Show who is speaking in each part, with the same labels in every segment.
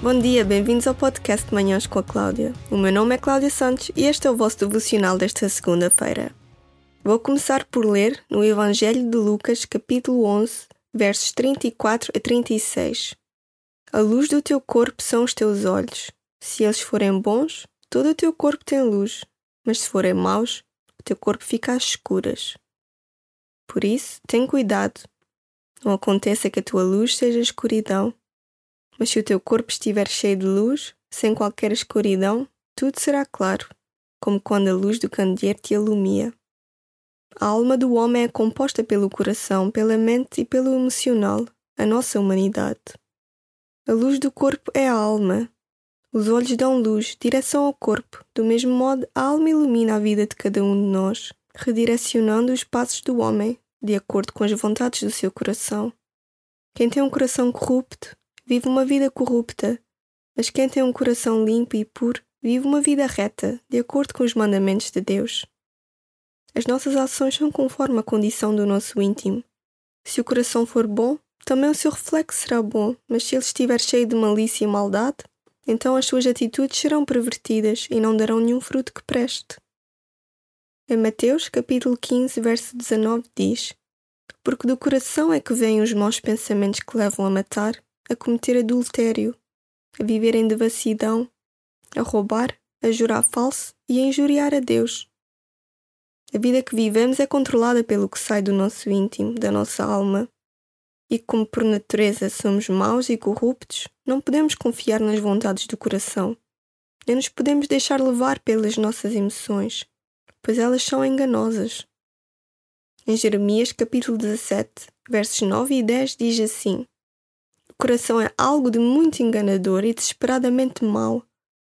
Speaker 1: Bom dia, bem-vindos ao podcast Manhãs com a Cláudia. O meu nome é Cláudia Santos e este é o vosso devocional desta segunda-feira. Vou começar por ler no Evangelho de Lucas, capítulo 11, versos 34 a 36. A luz do teu corpo são os teus olhos. Se eles forem bons, todo o teu corpo tem luz, mas se forem maus, teu corpo fica às escuras. Por isso, tem cuidado. Não aconteça que a tua luz seja escuridão. Mas se o teu corpo estiver cheio de luz, sem qualquer escuridão, tudo será claro, como quando a luz do candeeiro te alumia. A alma do homem é composta pelo coração, pela mente e pelo emocional, a nossa humanidade. A luz do corpo é a alma. Os olhos dão luz, direção ao corpo. Do mesmo modo, a alma ilumina a vida de cada um de nós, redirecionando os passos do homem, de acordo com as vontades do seu coração. Quem tem um coração corrupto, vive uma vida corrupta, mas quem tem um coração limpo e puro, vive uma vida reta, de acordo com os mandamentos de Deus. As nossas ações são conforme a condição do nosso íntimo. Se o coração for bom, também o seu reflexo será bom, mas se ele estiver cheio de malícia e maldade, então as suas atitudes serão pervertidas e não darão nenhum fruto que preste. Em Mateus, capítulo 15, verso 19, diz: Porque do coração é que vêm os maus pensamentos que levam a matar, a cometer adultério, a viver em devassidão, a roubar, a jurar falso e a injuriar a Deus. A vida que vivemos é controlada pelo que sai do nosso íntimo, da nossa alma. E como por natureza somos maus e corruptos, não podemos confiar nas vontades do coração, nem nos podemos deixar levar pelas nossas emoções, pois elas são enganosas. Em Jeremias capítulo 17, versos 9 e 10 diz assim: O coração é algo de muito enganador e desesperadamente mau.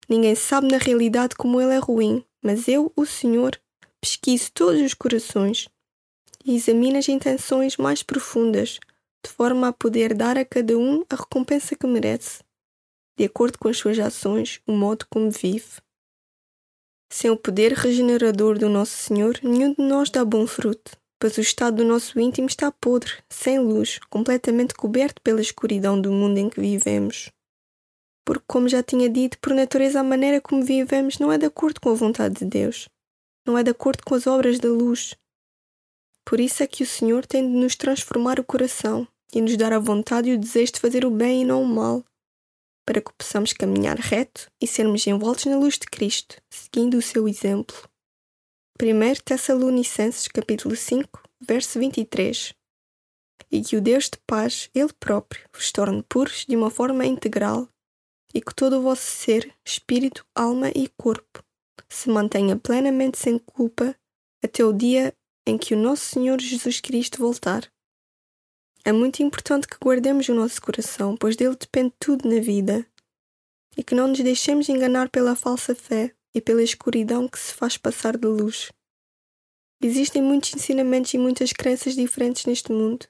Speaker 1: Ninguém sabe na realidade como ele é ruim, mas eu, o Senhor, pesquiso todos os corações e examino as intenções mais profundas, de forma a poder dar a cada um a recompensa que merece, de acordo com as suas ações, o modo como vive. Sem o poder regenerador do Nosso Senhor, nenhum de nós dá bom fruto, pois o estado do nosso íntimo está podre, sem luz, completamente coberto pela escuridão do mundo em que vivemos. Porque, como já tinha dito, por natureza a maneira como vivemos não é de acordo com a vontade de Deus não é de acordo com as obras da luz. Por isso é que o Senhor tem de nos transformar o coração e nos dar a vontade e o desejo de fazer o bem e não o mal, para que possamos caminhar reto e sermos envoltos na luz de Cristo, seguindo o seu exemplo. 1 Tessalonicenses capítulo 5, verso 23 E que o Deus de paz, Ele próprio, vos torne puros de uma forma integral e que todo o vosso ser, espírito, alma e corpo se mantenha plenamente sem culpa até o dia em que o nosso Senhor Jesus Cristo voltar. É muito importante que guardemos o nosso coração, pois dele depende tudo na vida, e que não nos deixemos enganar pela falsa fé e pela escuridão que se faz passar de luz. Existem muitos ensinamentos e muitas crenças diferentes neste mundo,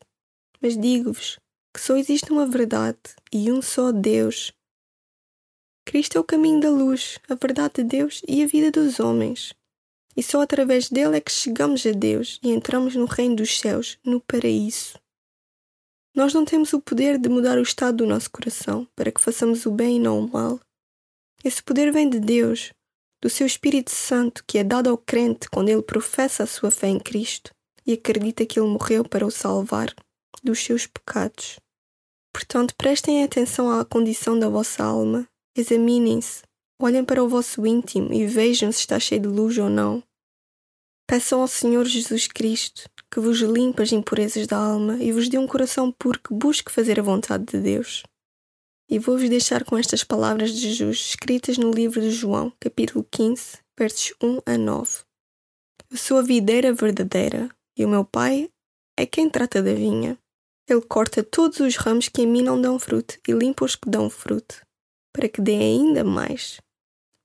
Speaker 1: mas digo-vos que só existe uma verdade e um só Deus Cristo é o caminho da luz, a verdade de Deus e a vida dos homens. E só através dele é que chegamos a Deus e entramos no reino dos céus, no paraíso. Nós não temos o poder de mudar o estado do nosso coração para que façamos o bem e não o mal. Esse poder vem de Deus, do seu Espírito Santo que é dado ao crente quando ele professa a sua fé em Cristo e acredita que ele morreu para o salvar dos seus pecados. Portanto, prestem atenção à condição da vossa alma Examinem-se, olhem para o vosso íntimo e vejam se está cheio de luz ou não. Peçam ao Senhor Jesus Cristo que vos limpe as impurezas da alma e vos dê um coração puro que busque fazer a vontade de Deus. E vou-vos deixar com estas palavras de Jesus escritas no livro de João, capítulo 15, versos 1 a 9. Eu sou a videira verdadeira e o meu Pai é quem trata da vinha. Ele corta todos os ramos que em mim não dão fruto e limpa os que dão fruto para que dê ainda mais.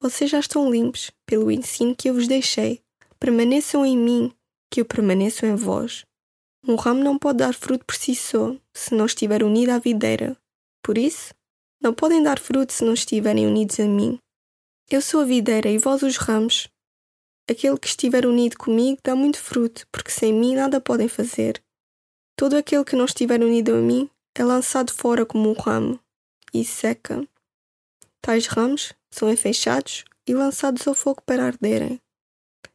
Speaker 1: Vocês já estão limpos pelo ensino que eu vos deixei. Permaneçam em mim, que eu permaneço em vós. Um ramo não pode dar fruto por si só, se não estiver unido à videira. Por isso, não podem dar fruto se não estiverem unidos a mim. Eu sou a videira e vós os ramos. Aquele que estiver unido comigo dá muito fruto, porque sem mim nada podem fazer. Todo aquele que não estiver unido a mim é lançado fora como um ramo e seca. Tais ramos são enfechados e lançados ao fogo para arderem.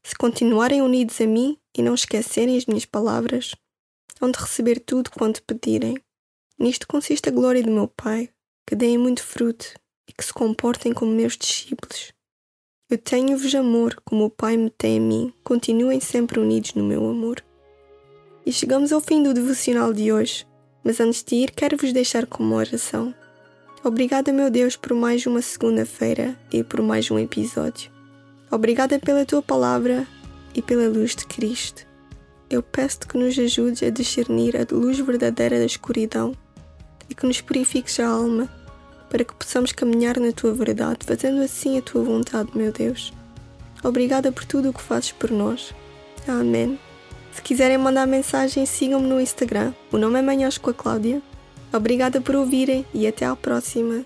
Speaker 1: Se continuarem unidos a mim e não esquecerem as minhas palavras, hão de receber tudo quanto pedirem. Nisto consiste a glória do meu Pai, que deem muito fruto e que se comportem como meus discípulos. Eu tenho-vos amor como o Pai me tem a mim. Continuem sempre unidos no meu amor. E chegamos ao fim do devocional de hoje, mas antes de ir, quero vos deixar com uma oração. Obrigada, meu Deus, por mais uma segunda-feira e por mais um episódio. Obrigada pela tua palavra e pela luz de Cristo. Eu peço-te que nos ajudes a discernir a luz verdadeira da escuridão e que nos purifiques a alma para que possamos caminhar na tua verdade, fazendo assim a tua vontade, meu Deus. Obrigada por tudo o que fazes por nós. Amém. Se quiserem mandar mensagem, sigam-me no Instagram. O nome é Manhãs com a Cláudia. Obrigada por ouvirem e até à próxima.